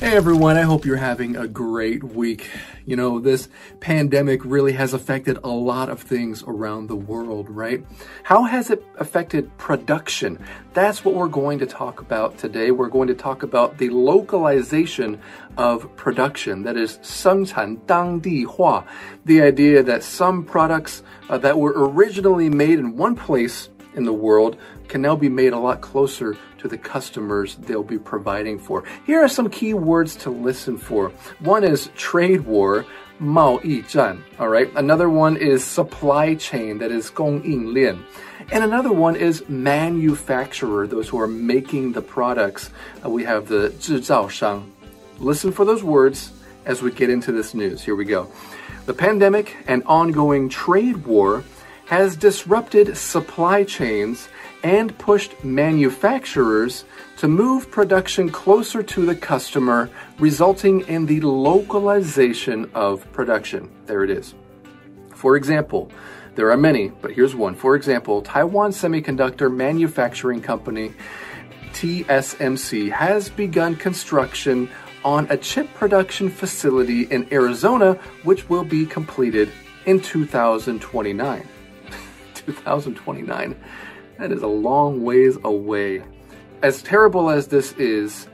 Hey everyone, I hope you're having a great week. You know, this pandemic really has affected a lot of things around the world, right? How has it affected production? That's what we're going to talk about today. We're going to talk about the localization of production, that is 生产当地化, the idea that some products uh, that were originally made in one place in the world can now be made a lot closer to the customers they'll be providing for. Here are some key words to listen for. One is trade war, 贸易战, all right? Another one is supply chain, that is 供应链. And another one is manufacturer, those who are making the products. Uh, we have the 制造商. Listen for those words as we get into this news. Here we go. The pandemic and ongoing trade war has disrupted supply chains and pushed manufacturers to move production closer to the customer, resulting in the localization of production. There it is. For example, there are many, but here's one. For example, Taiwan Semiconductor Manufacturing Company, TSMC, has begun construction on a chip production facility in Arizona, which will be completed in 2029. 2029. That is a long ways away. As terrible as this is,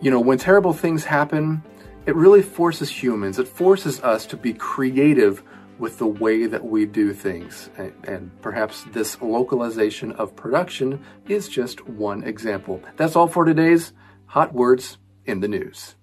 you know, when terrible things happen, it really forces humans, it forces us to be creative with the way that we do things. And, and, perhaps this localization of production is just one example. That's all for today's Hot Words in the News.